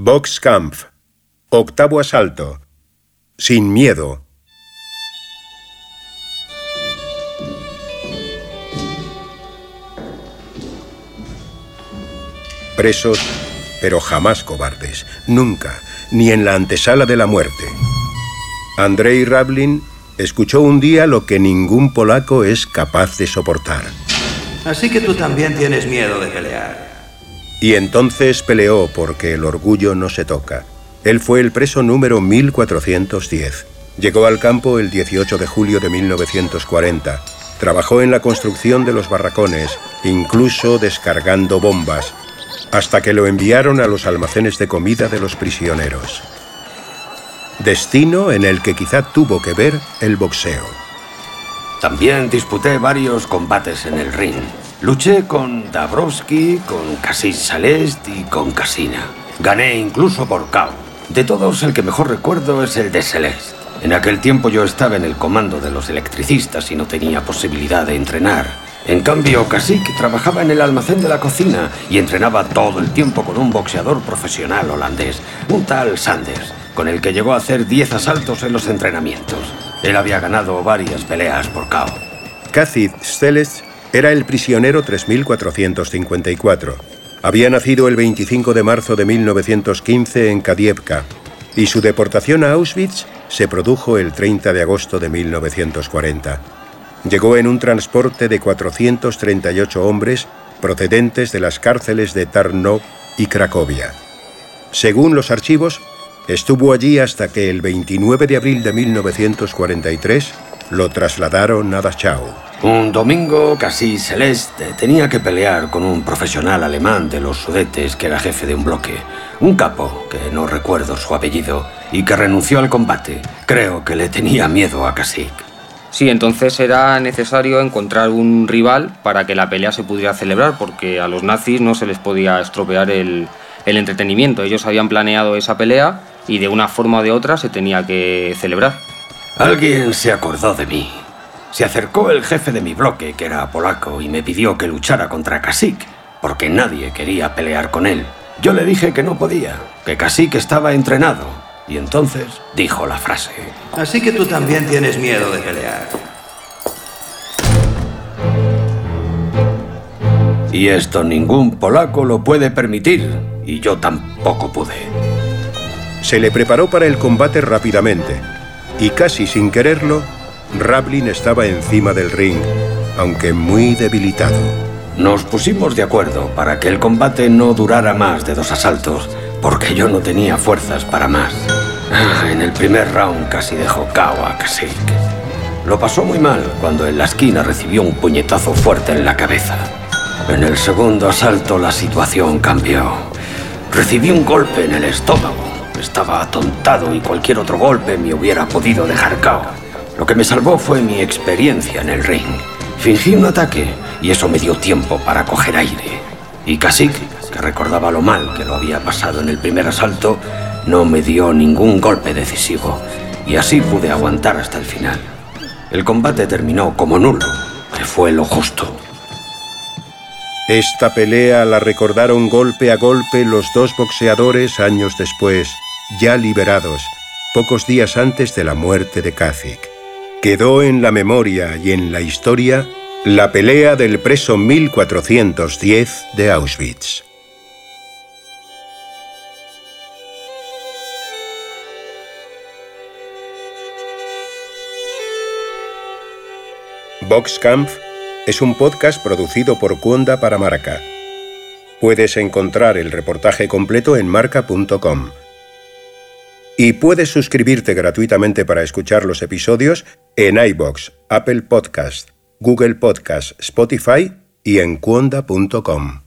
Boxkampf. Octavo asalto. Sin miedo. Presos, pero jamás cobardes. Nunca, ni en la antesala de la muerte. Andrei Rablin escuchó un día lo que ningún polaco es capaz de soportar. Así que tú también tienes miedo de pelear. Y entonces peleó porque el orgullo no se toca. Él fue el preso número 1410. Llegó al campo el 18 de julio de 1940. Trabajó en la construcción de los barracones, incluso descargando bombas, hasta que lo enviaron a los almacenes de comida de los prisioneros. Destino en el que quizá tuvo que ver el boxeo. También disputé varios combates en el ring. Luché con Dabrowski, con Cassis Salest y con Casina. Gané incluso por KO. De todos, el que mejor recuerdo es el de Celeste. En aquel tiempo yo estaba en el comando de los electricistas y no tenía posibilidad de entrenar. En cambio, Kasik trabajaba en el almacén de la cocina y entrenaba todo el tiempo con un boxeador profesional holandés, un tal Sanders, con el que llegó a hacer 10 asaltos en los entrenamientos. Él había ganado varias peleas por KO. Kacid Steles era el prisionero 3454. Había nacido el 25 de marzo de 1915 en Kadievka y su deportación a Auschwitz se produjo el 30 de agosto de 1940. Llegó en un transporte de 438 hombres procedentes de las cárceles de Tarnów y Cracovia. Según los archivos, estuvo allí hasta que el 29 de abril de 1943 lo trasladaron a Dachau. Un domingo, casi celeste, tenía que pelear con un profesional alemán de los Sudetes que era jefe de un bloque. Un capo, que no recuerdo su apellido, y que renunció al combate. Creo que le tenía miedo a Kasik. Sí, entonces era necesario encontrar un rival para que la pelea se pudiera celebrar, porque a los nazis no se les podía estropear el, el entretenimiento. Ellos habían planeado esa pelea y de una forma o de otra se tenía que celebrar. Alguien se acordó de mí. Se acercó el jefe de mi bloque, que era polaco, y me pidió que luchara contra Kasik, porque nadie quería pelear con él. Yo le dije que no podía, que Kasik estaba entrenado, y entonces dijo la frase. Así que tú también tienes miedo de pelear. Y esto ningún polaco lo puede permitir, y yo tampoco pude. Se le preparó para el combate rápidamente, y casi sin quererlo, Rablin estaba encima del ring, aunque muy debilitado. Nos pusimos de acuerdo para que el combate no durara más de dos asaltos, porque yo no tenía fuerzas para más. Ah, en el primer round casi dejó cao a Kasik. Lo pasó muy mal cuando en la esquina recibió un puñetazo fuerte en la cabeza. En el segundo asalto la situación cambió. Recibí un golpe en el estómago. Estaba atontado y cualquier otro golpe me hubiera podido dejar cao. Lo que me salvó fue mi experiencia en el ring. Fingí un ataque y eso me dio tiempo para coger aire. Y Kasik, que recordaba lo mal que lo había pasado en el primer asalto, no me dio ningún golpe decisivo y así pude aguantar hasta el final. El combate terminó como nulo, que fue lo justo. Esta pelea la recordaron golpe a golpe los dos boxeadores años después, ya liberados, pocos días antes de la muerte de Kasik. Quedó en la memoria y en la historia la pelea del preso 1410 de Auschwitz. Boxkampf es un podcast producido por Cuonda para Marca. Puedes encontrar el reportaje completo en marca.com. Y puedes suscribirte gratuitamente para escuchar los episodios en iBox, Apple Podcast, Google Podcast, Spotify y en cuonda.com.